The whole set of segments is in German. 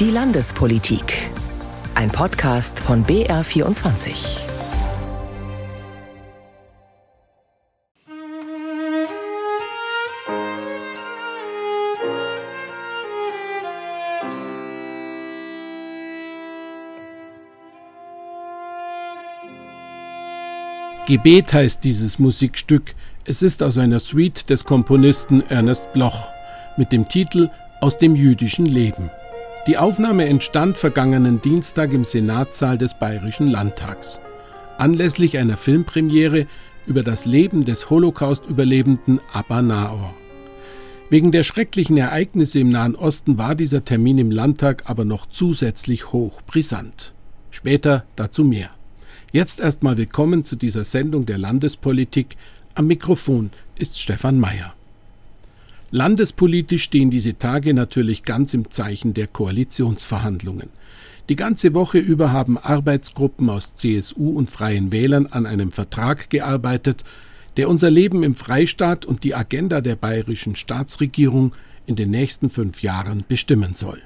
Die Landespolitik. Ein Podcast von BR24. Gebet heißt dieses Musikstück. Es ist aus einer Suite des Komponisten Ernest Bloch mit dem Titel Aus dem jüdischen Leben. Die Aufnahme entstand vergangenen Dienstag im Senatssaal des Bayerischen Landtags. Anlässlich einer Filmpremiere über das Leben des Holocaust-Überlebenden Abba Naor. Wegen der schrecklichen Ereignisse im Nahen Osten war dieser Termin im Landtag aber noch zusätzlich hoch brisant. Später dazu mehr. Jetzt erstmal willkommen zu dieser Sendung der Landespolitik. Am Mikrofon ist Stefan Mayer. Landespolitisch stehen diese Tage natürlich ganz im Zeichen der Koalitionsverhandlungen. Die ganze Woche über haben Arbeitsgruppen aus CSU und Freien Wählern an einem Vertrag gearbeitet, der unser Leben im Freistaat und die Agenda der bayerischen Staatsregierung in den nächsten fünf Jahren bestimmen soll.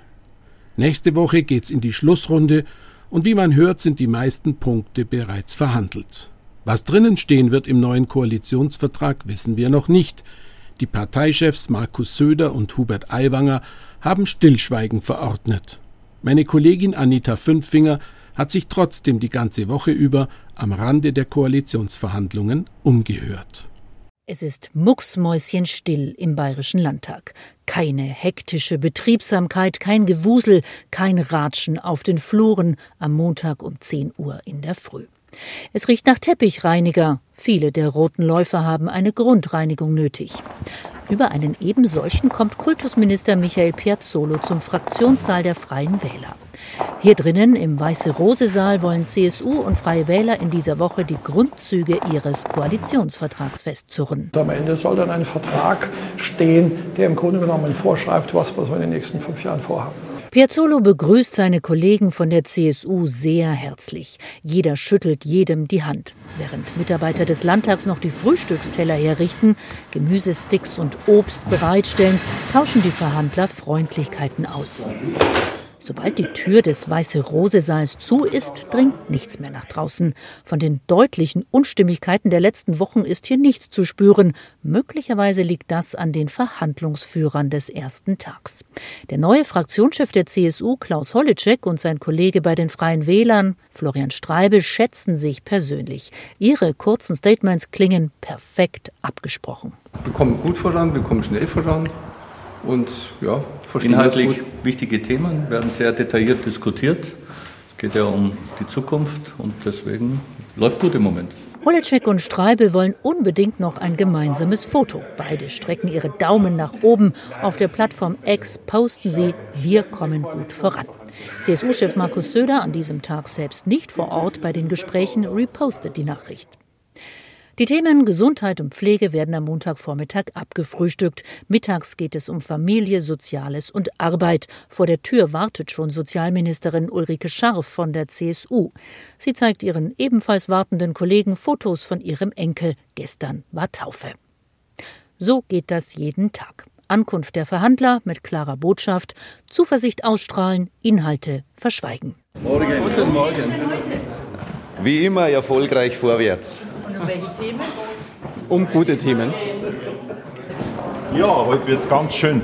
Nächste Woche geht's in die Schlussrunde und wie man hört, sind die meisten Punkte bereits verhandelt. Was drinnen stehen wird im neuen Koalitionsvertrag, wissen wir noch nicht. Die Parteichefs Markus Söder und Hubert Aiwanger haben Stillschweigen verordnet. Meine Kollegin Anita Fünffinger hat sich trotzdem die ganze Woche über am Rande der Koalitionsverhandlungen umgehört. Es ist mucksmäuschenstill im Bayerischen Landtag. Keine hektische Betriebsamkeit, kein Gewusel, kein Ratschen auf den Fluren am Montag um 10 Uhr in der Früh. Es riecht nach Teppichreiniger. Viele der roten Läufer haben eine Grundreinigung nötig. Über einen ebensolchen kommt Kultusminister Michael Piazzolo zum Fraktionssaal der Freien Wähler. Hier drinnen im Weiße-Rose-Saal wollen CSU und Freie Wähler in dieser Woche die Grundzüge ihres Koalitionsvertrags festzurren. Am Ende soll dann ein Vertrag stehen, der im Grunde genommen vorschreibt, was wir so in den nächsten fünf Jahren vorhaben. Piazzolo begrüßt seine Kollegen von der CSU sehr herzlich. Jeder schüttelt jedem die Hand. Während Mitarbeiter des Landtags noch die Frühstücksteller herrichten, Gemüsesticks und Obst bereitstellen, tauschen die Verhandler Freundlichkeiten aus. Sobald die Tür des Weiße-Rose-Saals zu ist, dringt nichts mehr nach draußen. Von den deutlichen Unstimmigkeiten der letzten Wochen ist hier nichts zu spüren. Möglicherweise liegt das an den Verhandlungsführern des ersten Tags. Der neue Fraktionschef der CSU, Klaus Holleczek, und sein Kollege bei den Freien Wählern, Florian Streibel, schätzen sich persönlich. Ihre kurzen Statements klingen perfekt abgesprochen. Wir kommen gut voran, wir kommen schnell voran. Und ja, Inhaltlich wichtige Themen werden sehr detailliert diskutiert. Es geht ja um die Zukunft und deswegen läuft gut im Moment. Holecek und Streibel wollen unbedingt noch ein gemeinsames Foto. Beide strecken ihre Daumen nach oben. Auf der Plattform X posten sie, wir kommen gut voran. CSU-Chef Markus Söder, an diesem Tag selbst nicht vor Ort bei den Gesprächen, repostet die Nachricht. Die Themen Gesundheit und Pflege werden am Montagvormittag abgefrühstückt. Mittags geht es um Familie, Soziales und Arbeit. Vor der Tür wartet schon Sozialministerin Ulrike Scharf von der CSU. Sie zeigt ihren ebenfalls wartenden Kollegen Fotos von ihrem Enkel. Gestern war Taufe. So geht das jeden Tag. Ankunft der Verhandler mit klarer Botschaft, Zuversicht ausstrahlen, Inhalte verschweigen. Morgen. Guten Morgen. Wie immer erfolgreich vorwärts. Um welche Themen? Um gute Themen. Ja, heute wird es ganz schön.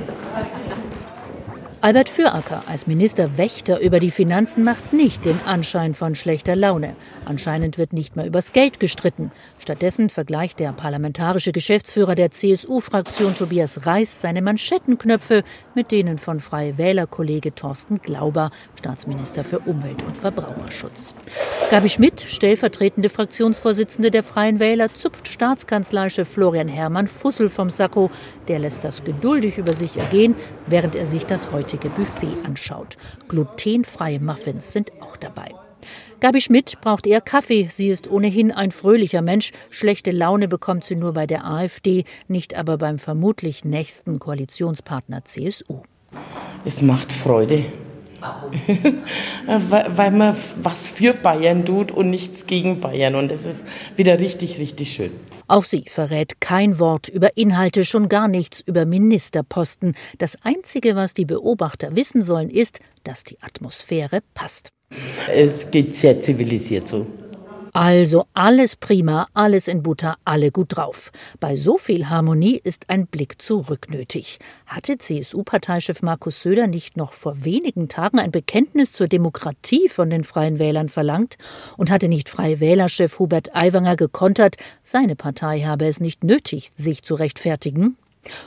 Albert Füracker als Minister Wächter über die Finanzen macht nicht den Anschein von schlechter Laune. Anscheinend wird nicht mehr übers Geld gestritten. Stattdessen vergleicht der parlamentarische Geschäftsführer der CSU-Fraktion Tobias Reis seine Manschettenknöpfe mit denen von Freie Wähler-Kollege Thorsten Glauber, Staatsminister für Umwelt und Verbraucherschutz. Gabi Schmidt, stellvertretende Fraktionsvorsitzende der Freien Wähler, zupft Staatskanzleichef Florian Herrmann Fussel vom Sakko. Der lässt das geduldig über sich ergehen, während er sich das heute heutige Buffet anschaut. Glutenfreie Muffins sind auch dabei. Gabi Schmidt braucht eher Kaffee. Sie ist ohnehin ein fröhlicher Mensch. Schlechte Laune bekommt sie nur bei der AfD, nicht aber beim vermutlich nächsten Koalitionspartner CSU. Es macht Freude, Warum? weil man was für Bayern tut und nichts gegen Bayern. Und es ist wieder richtig, richtig schön. Auch sie verrät kein Wort über Inhalte, schon gar nichts über Ministerposten. Das Einzige, was die Beobachter wissen sollen, ist, dass die Atmosphäre passt. Es geht sehr zivilisiert so. Also alles prima, alles in Butter, alle gut drauf. Bei so viel Harmonie ist ein Blick zurück nötig. Hatte CSU-Parteichef Markus Söder nicht noch vor wenigen Tagen ein Bekenntnis zur Demokratie von den Freien Wählern verlangt? Und hatte nicht Freie Wählerchef Hubert Aiwanger gekontert, seine Partei habe es nicht nötig, sich zu rechtfertigen?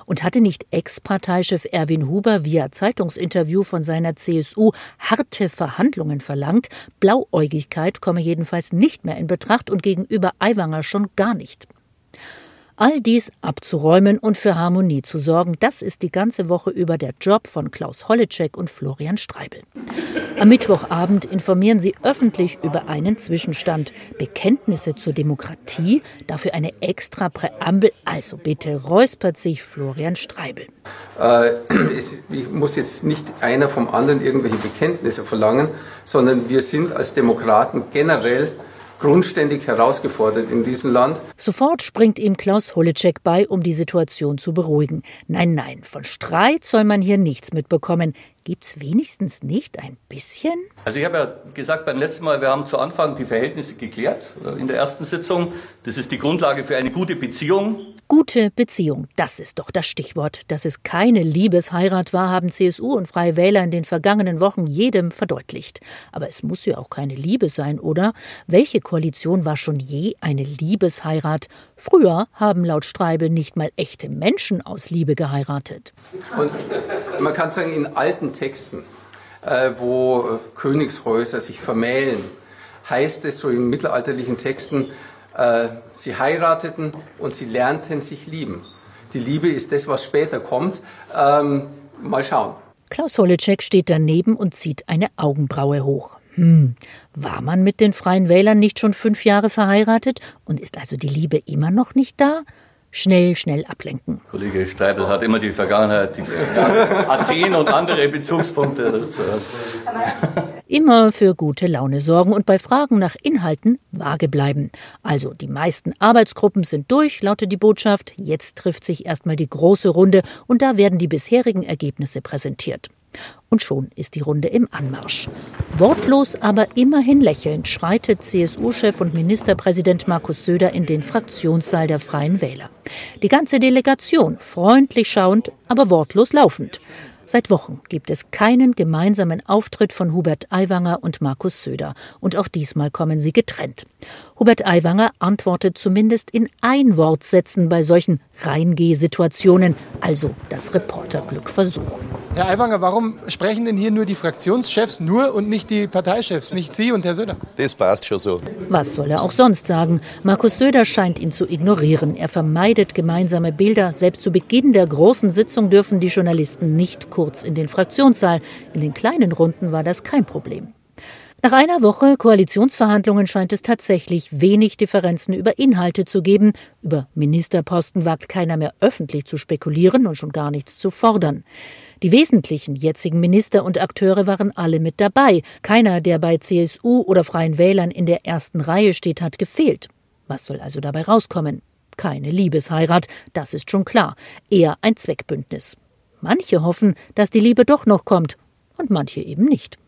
Und hatte nicht Ex-Parteichef Erwin Huber via Zeitungsinterview von seiner CSU harte Verhandlungen verlangt? Blauäugigkeit komme jedenfalls nicht mehr in Betracht und gegenüber Aiwanger schon gar nicht. All dies abzuräumen und für Harmonie zu sorgen, das ist die ganze Woche über der Job von Klaus Holleczek und Florian Streibel. Am Mittwochabend informieren sie öffentlich über einen Zwischenstand. Bekenntnisse zur Demokratie, dafür eine extra Präambel. Also bitte räuspert sich Florian Streibel. Äh, es, ich muss jetzt nicht einer vom anderen irgendwelche Bekenntnisse verlangen, sondern wir sind als Demokraten generell grundständig herausgefordert in diesem Land. Sofort springt ihm Klaus Holleczek bei, um die Situation zu beruhigen. Nein, nein, von Streit soll man hier nichts mitbekommen. Gibt's wenigstens nicht ein bisschen? Also ich habe ja gesagt beim letzten Mal, wir haben zu Anfang die Verhältnisse geklärt äh, in der ersten Sitzung. Das ist die Grundlage für eine gute Beziehung. Gute Beziehung, das ist doch das Stichwort. Dass es keine Liebesheirat war, haben CSU und Freie Wähler in den vergangenen Wochen jedem verdeutlicht. Aber es muss ja auch keine Liebe sein, oder? Welche Koalition war schon je eine Liebesheirat? Früher haben laut Streibel nicht mal echte Menschen aus Liebe geheiratet. Und man kann sagen, in alten Texten, äh, wo äh, Königshäuser sich vermählen, heißt es so in mittelalterlichen Texten, äh, sie heirateten und sie lernten sich lieben. Die Liebe ist das, was später kommt. Ähm, mal schauen. Klaus Holleczek steht daneben und zieht eine Augenbraue hoch. Hm, war man mit den Freien Wählern nicht schon fünf Jahre verheiratet und ist also die Liebe immer noch nicht da? Schnell, schnell ablenken. Kollege Streibel hat immer die Vergangenheit, die, Athen und andere Bezugspunkte. Das, äh. Immer für gute Laune sorgen und bei Fragen nach Inhalten vage bleiben. Also die meisten Arbeitsgruppen sind durch, lautet die Botschaft. Jetzt trifft sich erstmal die große Runde und da werden die bisherigen Ergebnisse präsentiert. Und schon ist die Runde im Anmarsch. Wortlos, aber immerhin lächelnd schreitet CSU-Chef und Ministerpräsident Markus Söder in den Fraktionssaal der Freien Wähler. Die ganze Delegation freundlich schauend, aber wortlos laufend. Seit Wochen gibt es keinen gemeinsamen Auftritt von Hubert Aiwanger und Markus Söder. Und auch diesmal kommen sie getrennt. Hubert Aiwanger antwortet zumindest in Einwortsätzen bei solchen Reingeh-Situationen, also das Reporterglück versuchen. Herr Aiwanger, warum sprechen denn hier nur die Fraktionschefs nur und nicht die Parteichefs, nicht Sie und Herr Söder? Das passt schon so. Was soll er auch sonst sagen? Markus Söder scheint ihn zu ignorieren. Er vermeidet gemeinsame Bilder. Selbst zu Beginn der großen Sitzung dürfen die Journalisten nicht kurz in den Fraktionssaal. In den kleinen Runden war das kein Problem. Nach einer Woche Koalitionsverhandlungen scheint es tatsächlich wenig Differenzen über Inhalte zu geben. Über Ministerposten wagt keiner mehr öffentlich zu spekulieren und schon gar nichts zu fordern. Die wesentlichen jetzigen Minister und Akteure waren alle mit dabei. Keiner, der bei CSU oder Freien Wählern in der ersten Reihe steht, hat gefehlt. Was soll also dabei rauskommen? Keine Liebesheirat, das ist schon klar. Eher ein Zweckbündnis. Manche hoffen, dass die Liebe doch noch kommt und manche eben nicht.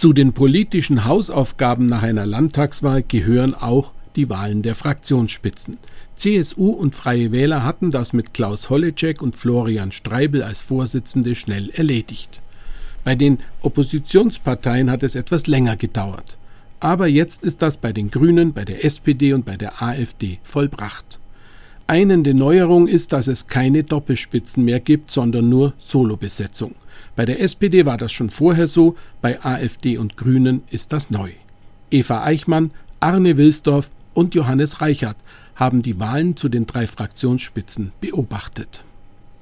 Zu den politischen Hausaufgaben nach einer Landtagswahl gehören auch die Wahlen der Fraktionsspitzen. CSU und Freie Wähler hatten das mit Klaus Holleczek und Florian Streibel als Vorsitzende schnell erledigt. Bei den Oppositionsparteien hat es etwas länger gedauert. Aber jetzt ist das bei den Grünen, bei der SPD und bei der AfD vollbracht. Einende Neuerung ist, dass es keine Doppelspitzen mehr gibt, sondern nur Solobesetzung. Bei der SPD war das schon vorher so, bei AfD und Grünen ist das neu. Eva Eichmann, Arne Wilsdorf und Johannes Reichert haben die Wahlen zu den drei Fraktionsspitzen beobachtet.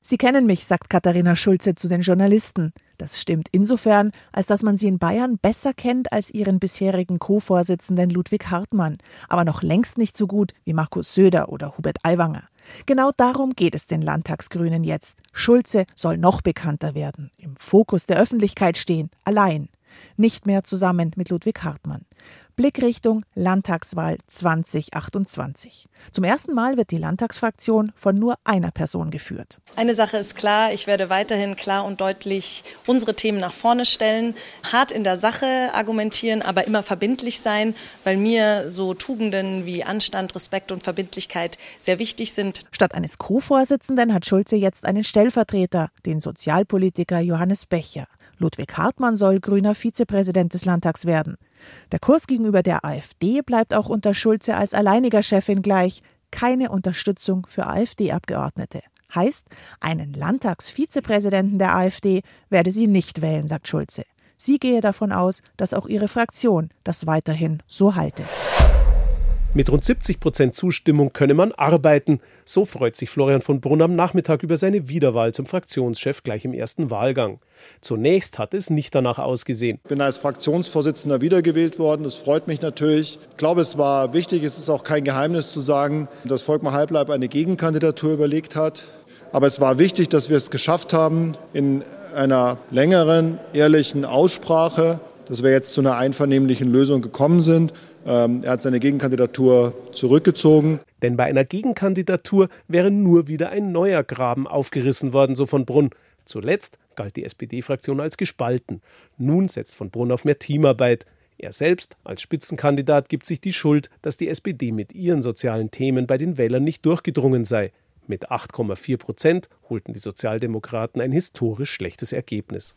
Sie kennen mich, sagt Katharina Schulze zu den Journalisten. Das stimmt insofern, als dass man sie in Bayern besser kennt als ihren bisherigen Co-Vorsitzenden Ludwig Hartmann, aber noch längst nicht so gut wie Markus Söder oder Hubert Aiwanger. Genau darum geht es den Landtagsgrünen jetzt. Schulze soll noch bekannter werden, im Fokus der Öffentlichkeit stehen, allein. Nicht mehr zusammen mit Ludwig Hartmann. Blickrichtung Landtagswahl 2028. Zum ersten Mal wird die Landtagsfraktion von nur einer Person geführt. Eine Sache ist klar, ich werde weiterhin klar und deutlich unsere Themen nach vorne stellen, hart in der Sache argumentieren, aber immer verbindlich sein, weil mir so Tugenden wie Anstand, Respekt und Verbindlichkeit sehr wichtig sind. Statt eines Co-Vorsitzenden hat Schulze jetzt einen Stellvertreter, den Sozialpolitiker Johannes Becher. Ludwig Hartmann soll grüner Vizepräsident des Landtags werden. Der Kurs gegenüber der AfD bleibt auch unter Schulze als alleiniger Chefin gleich. Keine Unterstützung für AfD-Abgeordnete. Heißt, einen Landtagsvizepräsidenten der AfD werde sie nicht wählen, sagt Schulze. Sie gehe davon aus, dass auch ihre Fraktion das weiterhin so halte. Mit rund 70 Prozent Zustimmung könne man arbeiten. So freut sich Florian von Brunn am Nachmittag über seine Wiederwahl zum Fraktionschef gleich im ersten Wahlgang. Zunächst hat es nicht danach ausgesehen. Ich bin als Fraktionsvorsitzender wiedergewählt worden. Das freut mich natürlich. Ich glaube, es war wichtig, es ist auch kein Geheimnis zu sagen, dass Volkmar Halbleib eine Gegenkandidatur überlegt hat. Aber es war wichtig, dass wir es geschafft haben, in einer längeren, ehrlichen Aussprache, dass wir jetzt zu einer einvernehmlichen Lösung gekommen sind. Ähm, er hat seine Gegenkandidatur zurückgezogen. Denn bei einer Gegenkandidatur wäre nur wieder ein neuer Graben aufgerissen worden, so von Brunn. Zuletzt galt die SPD-Fraktion als gespalten. Nun setzt von Brunn auf mehr Teamarbeit. Er selbst als Spitzenkandidat gibt sich die Schuld, dass die SPD mit ihren sozialen Themen bei den Wählern nicht durchgedrungen sei. Mit 8,4 Prozent holten die Sozialdemokraten ein historisch schlechtes Ergebnis.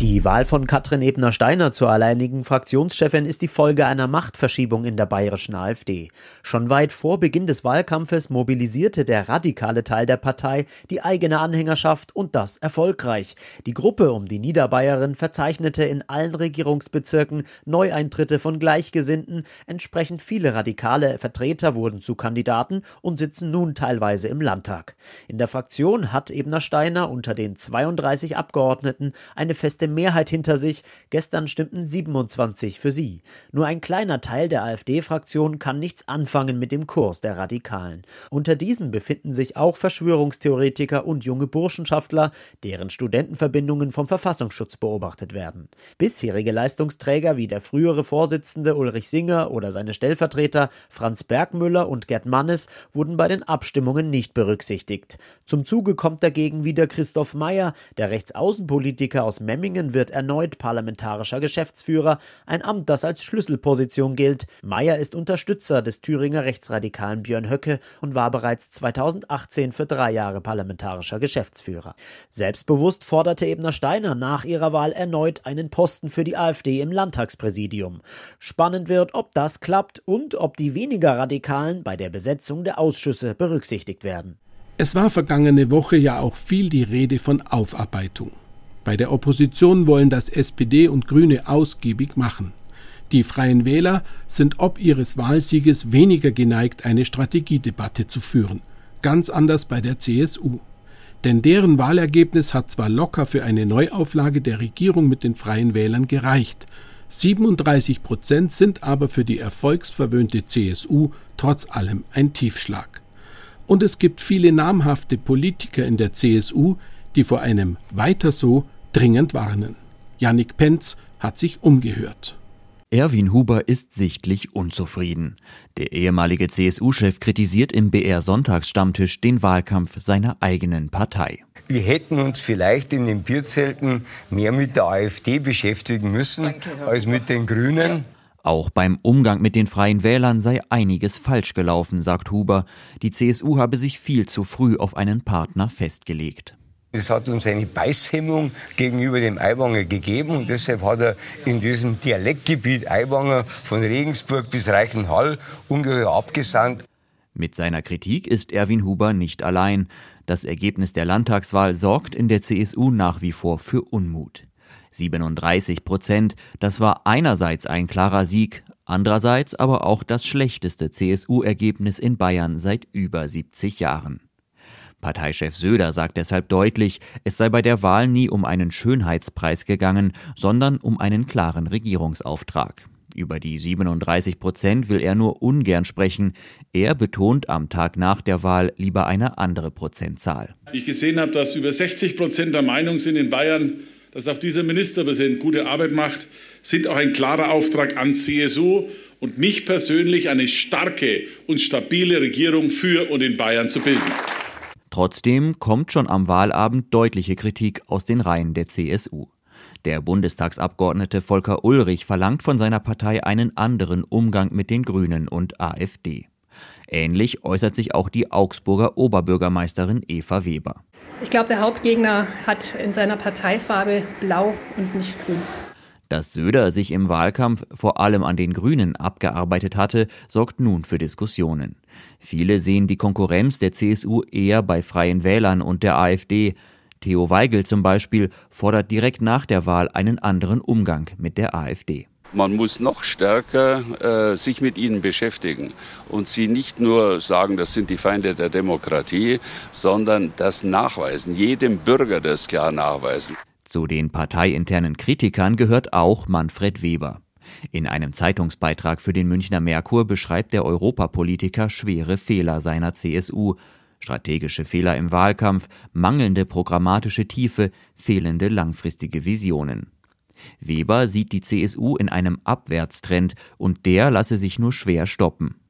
Die Wahl von Katrin Ebner-Steiner zur alleinigen Fraktionschefin ist die Folge einer Machtverschiebung in der bayerischen AfD. Schon weit vor Beginn des Wahlkampfes mobilisierte der radikale Teil der Partei die eigene Anhängerschaft und das erfolgreich. Die Gruppe um die Niederbayerin verzeichnete in allen Regierungsbezirken Neueintritte von Gleichgesinnten. Entsprechend viele radikale Vertreter wurden zu Kandidaten und sitzen nun teilweise im Landtag. In der Fraktion hat Ebner-Steiner unter den 32 Abgeordneten eine feste Mehrheit hinter sich. Gestern stimmten 27 für sie. Nur ein kleiner Teil der AfD-Fraktion kann nichts anfangen mit dem Kurs der Radikalen. Unter diesen befinden sich auch Verschwörungstheoretiker und junge Burschenschaftler, deren Studentenverbindungen vom Verfassungsschutz beobachtet werden. Bisherige Leistungsträger wie der frühere Vorsitzende Ulrich Singer oder seine Stellvertreter Franz Bergmüller und Gerd Mannes wurden bei den Abstimmungen nicht berücksichtigt. Zum Zuge kommt dagegen wieder Christoph Meyer, der Rechtsaußenpolitiker aus Memmingen Thüringen wird erneut parlamentarischer Geschäftsführer, ein Amt, das als Schlüsselposition gilt. Meyer ist Unterstützer des Thüringer Rechtsradikalen Björn Höcke und war bereits 2018 für drei Jahre parlamentarischer Geschäftsführer. Selbstbewusst forderte Ebner Steiner nach ihrer Wahl erneut einen Posten für die AfD im Landtagspräsidium. Spannend wird, ob das klappt und ob die weniger Radikalen bei der Besetzung der Ausschüsse berücksichtigt werden. Es war vergangene Woche ja auch viel die Rede von Aufarbeitung. Bei der Opposition wollen das SPD und Grüne ausgiebig machen. Die Freien Wähler sind ob ihres Wahlsieges weniger geneigt, eine Strategiedebatte zu führen. Ganz anders bei der CSU. Denn deren Wahlergebnis hat zwar locker für eine Neuauflage der Regierung mit den Freien Wählern gereicht, 37 Prozent sind aber für die erfolgsverwöhnte CSU trotz allem ein Tiefschlag. Und es gibt viele namhafte Politiker in der CSU, die vor einem Weiter so dringend warnen. Jannik Penz hat sich umgehört. Erwin Huber ist sichtlich unzufrieden. Der ehemalige CSU-Chef kritisiert im BR Sonntagsstammtisch den Wahlkampf seiner eigenen Partei. Wir hätten uns vielleicht in den Bierzelten mehr mit der AfD beschäftigen müssen Danke, als mit den Grünen. Auch beim Umgang mit den freien Wählern sei einiges falsch gelaufen, sagt Huber. Die CSU habe sich viel zu früh auf einen Partner festgelegt. Es hat uns eine Beißhemmung gegenüber dem Aiwanger gegeben und deshalb hat er in diesem Dialektgebiet Aiwanger von Regensburg bis Reichenhall ungeheuer abgesandt. Mit seiner Kritik ist Erwin Huber nicht allein. Das Ergebnis der Landtagswahl sorgt in der CSU nach wie vor für Unmut. 37 Prozent, das war einerseits ein klarer Sieg, andererseits aber auch das schlechteste CSU-Ergebnis in Bayern seit über 70 Jahren. Parteichef Söder sagt deshalb deutlich, es sei bei der Wahl nie um einen Schönheitspreis gegangen, sondern um einen klaren Regierungsauftrag. Über die 37 Prozent will er nur ungern sprechen. Er betont am Tag nach der Wahl lieber eine andere Prozentzahl. Ich gesehen habe, dass über 60 Prozent der Meinung sind in Bayern, dass auch dieser Ministerpräsident gute Arbeit macht, sind auch ein klarer Auftrag an CSU und mich persönlich, eine starke und stabile Regierung für und in Bayern zu bilden. Trotzdem kommt schon am Wahlabend deutliche Kritik aus den Reihen der CSU. Der Bundestagsabgeordnete Volker Ulrich verlangt von seiner Partei einen anderen Umgang mit den Grünen und AfD. Ähnlich äußert sich auch die Augsburger Oberbürgermeisterin Eva Weber. Ich glaube, der Hauptgegner hat in seiner Parteifarbe blau und nicht grün. Dass Söder sich im Wahlkampf vor allem an den Grünen abgearbeitet hatte, sorgt nun für Diskussionen. Viele sehen die Konkurrenz der CSU eher bei Freien Wählern und der AfD. Theo Weigel zum Beispiel fordert direkt nach der Wahl einen anderen Umgang mit der AfD. Man muss noch stärker äh, sich mit ihnen beschäftigen und sie nicht nur sagen, das sind die Feinde der Demokratie, sondern das nachweisen, jedem Bürger das klar nachweisen. Zu den parteiinternen Kritikern gehört auch Manfred Weber. In einem Zeitungsbeitrag für den Münchner Merkur beschreibt der Europapolitiker schwere Fehler seiner CSU, strategische Fehler im Wahlkampf, mangelnde programmatische Tiefe, fehlende langfristige Visionen. Weber sieht die CSU in einem Abwärtstrend und der lasse sich nur schwer stoppen.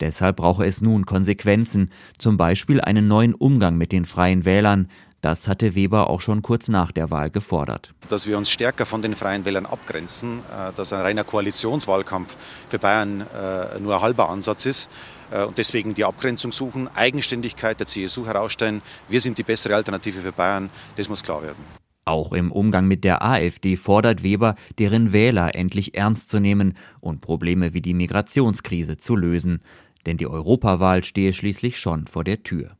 Deshalb brauche es nun Konsequenzen, zum Beispiel einen neuen Umgang mit den freien Wählern. Das hatte Weber auch schon kurz nach der Wahl gefordert. Dass wir uns stärker von den freien Wählern abgrenzen, äh, dass ein reiner Koalitionswahlkampf für Bayern äh, nur ein halber Ansatz ist äh, und deswegen die Abgrenzung suchen, Eigenständigkeit der CSU herausstellen. Wir sind die bessere Alternative für Bayern, das muss klar werden. Auch im Umgang mit der AfD fordert Weber, deren Wähler endlich ernst zu nehmen und Probleme wie die Migrationskrise zu lösen. Denn die Europawahl stehe schließlich schon vor der Tür.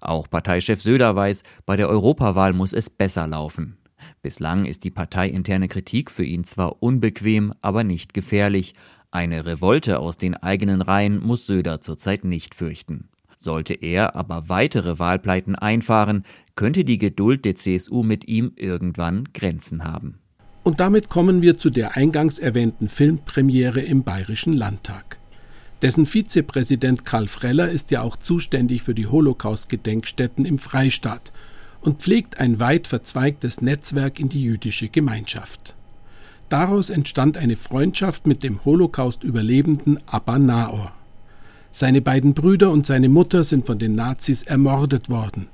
Auch Parteichef Söder weiß, bei der Europawahl muss es besser laufen. Bislang ist die parteiinterne Kritik für ihn zwar unbequem, aber nicht gefährlich. Eine Revolte aus den eigenen Reihen muss Söder zurzeit nicht fürchten. Sollte er aber weitere Wahlpleiten einfahren, könnte die Geduld der CSU mit ihm irgendwann Grenzen haben. Und damit kommen wir zu der eingangs erwähnten Filmpremiere im Bayerischen Landtag. Dessen Vizepräsident Karl Freller ist ja auch zuständig für die Holocaust-Gedenkstätten im Freistaat und pflegt ein weit verzweigtes Netzwerk in die jüdische Gemeinschaft. Daraus entstand eine Freundschaft mit dem Holocaust-Überlebenden Abba Naor. Seine beiden Brüder und seine Mutter sind von den Nazis ermordet worden,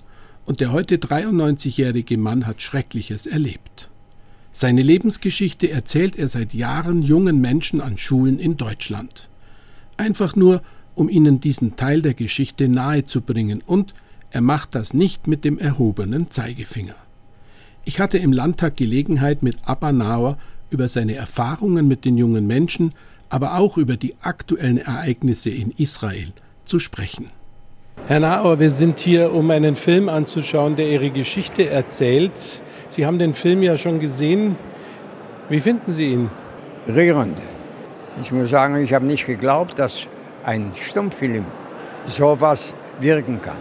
und der heute 93-jährige Mann hat Schreckliches erlebt. Seine Lebensgeschichte erzählt er seit Jahren jungen Menschen an Schulen in Deutschland. Einfach nur, um ihnen diesen Teil der Geschichte nahezubringen, und er macht das nicht mit dem erhobenen Zeigefinger. Ich hatte im Landtag Gelegenheit, mit Abba Nauer über seine Erfahrungen mit den jungen Menschen aber auch über die aktuellen Ereignisse in Israel zu sprechen. Herr Naor, wir sind hier, um einen Film anzuschauen, der Ihre Geschichte erzählt. Sie haben den Film ja schon gesehen. Wie finden Sie ihn? Rührend. Ich muss sagen, ich habe nicht geglaubt, dass ein Stummfilm sowas wirken kann.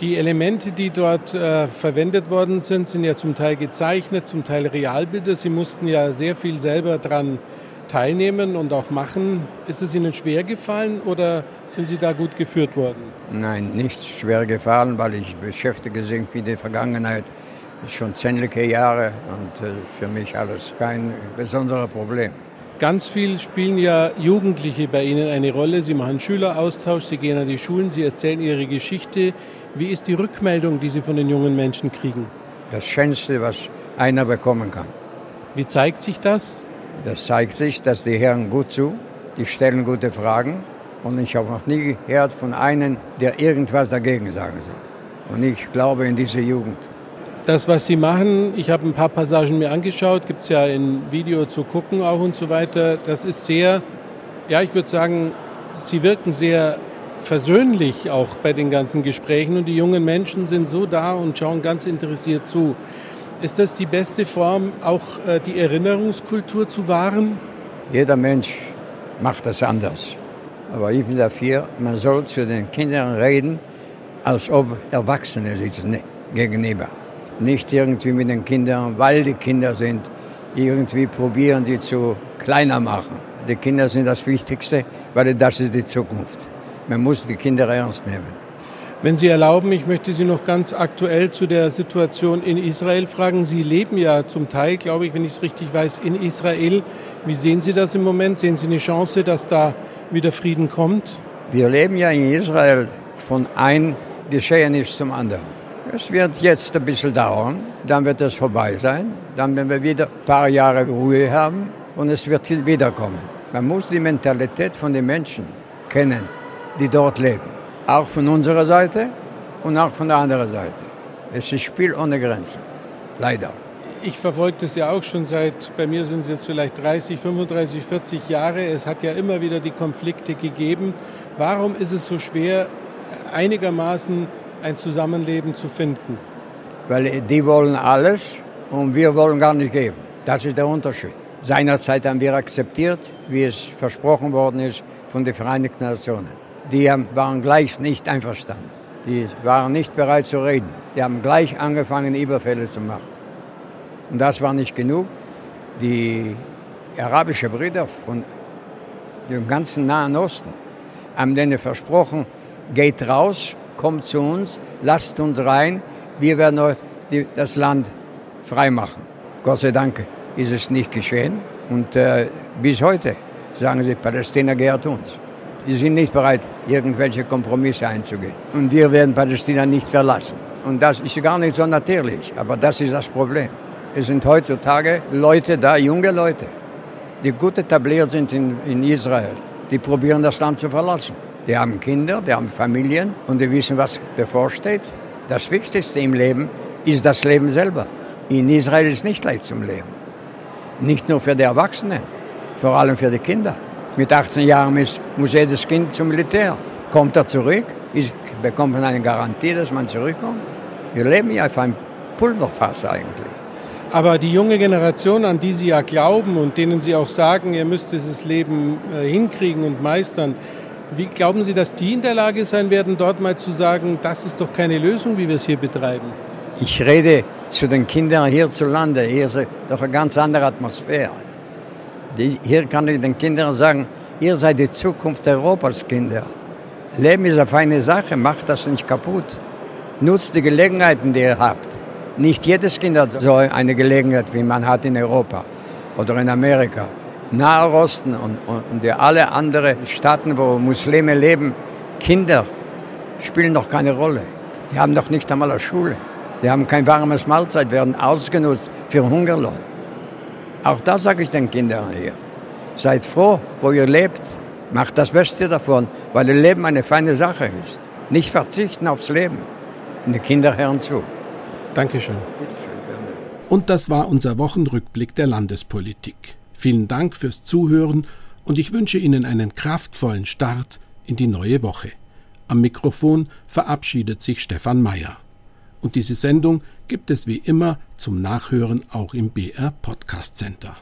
Die Elemente, die dort äh, verwendet worden sind, sind ja zum Teil gezeichnet, zum Teil Realbilder. Sie mussten ja sehr viel selber dran teilnehmen und auch machen. Ist es Ihnen schwer gefallen oder sind Sie da gut geführt worden? Nein, nicht schwer gefallen, weil ich beschäftige mich mit der Vergangenheit schon zähnliche Jahre und äh, für mich alles kein besonderes Problem. Ganz viel spielen ja Jugendliche bei Ihnen eine Rolle. Sie machen Schüleraustausch, Sie gehen an die Schulen, Sie erzählen Ihre Geschichte. Wie ist die Rückmeldung, die Sie von den jungen Menschen kriegen? Das Schönste, was einer bekommen kann. Wie zeigt sich das? Das zeigt sich, dass die Herren gut zu, die stellen gute Fragen. Und ich habe noch nie gehört von einem, der irgendwas dagegen sagen soll. Und ich glaube in diese Jugend. Das, was Sie machen, ich habe ein paar Passagen mir angeschaut, gibt es ja in Video zu gucken auch und so weiter. Das ist sehr, ja, ich würde sagen, Sie wirken sehr versöhnlich auch bei den ganzen Gesprächen und die jungen Menschen sind so da und schauen ganz interessiert zu. Ist das die beste Form, auch äh, die Erinnerungskultur zu wahren? Jeder Mensch macht das anders. Aber ich bin dafür, man soll zu den Kindern reden, als ob Erwachsene sitzen gegenüber. Nicht irgendwie mit den Kindern, weil die Kinder sind, irgendwie probieren, die zu kleiner machen. Die Kinder sind das Wichtigste, weil das ist die Zukunft. Man muss die Kinder ernst nehmen. Wenn Sie erlauben, ich möchte Sie noch ganz aktuell zu der Situation in Israel fragen. Sie leben ja zum Teil, glaube ich, wenn ich es richtig weiß, in Israel. Wie sehen Sie das im Moment? Sehen Sie eine Chance, dass da wieder Frieden kommt? Wir leben ja in Israel von ein Geschehnis zum anderen. Es wird jetzt ein bisschen dauern, dann wird es vorbei sein, dann werden wir wieder ein paar Jahre Ruhe haben und es wird wiederkommen. Man muss die Mentalität von den Menschen kennen, die dort leben. Auch von unserer Seite und auch von der anderen Seite. Es ist Spiel ohne Grenzen. Leider. Ich verfolge das ja auch schon seit, bei mir sind es jetzt vielleicht 30, 35, 40 Jahre. Es hat ja immer wieder die Konflikte gegeben. Warum ist es so schwer, einigermaßen ein Zusammenleben zu finden? Weil die wollen alles und wir wollen gar nicht geben. Das ist der Unterschied. Seinerzeit haben wir akzeptiert, wie es versprochen worden ist von den Vereinigten Nationen die waren gleich nicht einverstanden. Die waren nicht bereit zu reden. Die haben gleich angefangen, Überfälle zu machen. Und das war nicht genug. Die arabischen Brüder von dem ganzen Nahen Osten haben denen versprochen, geht raus, kommt zu uns, lasst uns rein, wir werden euch das Land freimachen. Gott sei Dank ist es nicht geschehen. Und äh, bis heute sagen sie, Palästina gehört uns. Die sind nicht bereit, irgendwelche Kompromisse einzugehen. Und wir werden Palästina nicht verlassen. Und das ist gar nicht so natürlich, aber das ist das Problem. Es sind heutzutage Leute da, junge Leute, die gut etabliert sind in, in Israel, die probieren das Land zu verlassen. Die haben Kinder, die haben Familien und die wissen, was bevorsteht. Das Wichtigste im Leben ist das Leben selber. In Israel ist nicht leicht zum Leben. Nicht nur für die Erwachsenen, vor allem für die Kinder. Mit 18 Jahren muss, muss jedes Kind zum Militär. Kommt er zurück, ist, bekommt man eine Garantie, dass man zurückkommt. Wir leben ja auf einem Pulverfass eigentlich. Aber die junge Generation, an die Sie ja glauben und denen Sie auch sagen, ihr müsst dieses Leben äh, hinkriegen und meistern, wie glauben Sie, dass die in der Lage sein werden, dort mal zu sagen, das ist doch keine Lösung, wie wir es hier betreiben? Ich rede zu den Kindern hierzulande. Hier ist doch eine ganz andere Atmosphäre. Hier kann ich den Kindern sagen, ihr seid die Zukunft Europas, Kinder. Leben ist eine feine Sache, macht das nicht kaputt. Nutzt die Gelegenheiten, die ihr habt. Nicht jedes Kind hat so eine Gelegenheit, wie man hat in Europa oder in Amerika. Nahe Osten und, und, und alle anderen Staaten, wo Muslime leben, Kinder spielen noch keine Rolle. Die haben doch nicht einmal eine Schule. Die haben kein warmes Mahlzeit, werden ausgenutzt für Hungerlohn. Auch das sage ich den Kindern hier. Seid froh, wo ihr lebt. Macht das Beste davon, weil das Leben eine feine Sache ist. Nicht verzichten aufs Leben. Und die Kinder hören zu. Dankeschön. Und das war unser Wochenrückblick der Landespolitik. Vielen Dank fürs Zuhören und ich wünsche Ihnen einen kraftvollen Start in die neue Woche. Am Mikrofon verabschiedet sich Stefan Mayer. Und diese Sendung gibt es wie immer zum Nachhören auch im BR Podcast Center.